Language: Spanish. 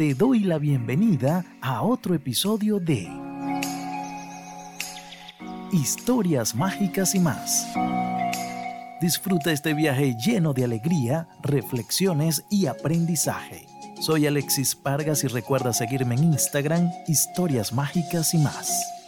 te doy la bienvenida a otro episodio de Historias Mágicas y más. Disfruta este viaje lleno de alegría, reflexiones y aprendizaje. Soy Alexis Pargas y recuerda seguirme en Instagram, Historias Mágicas y más.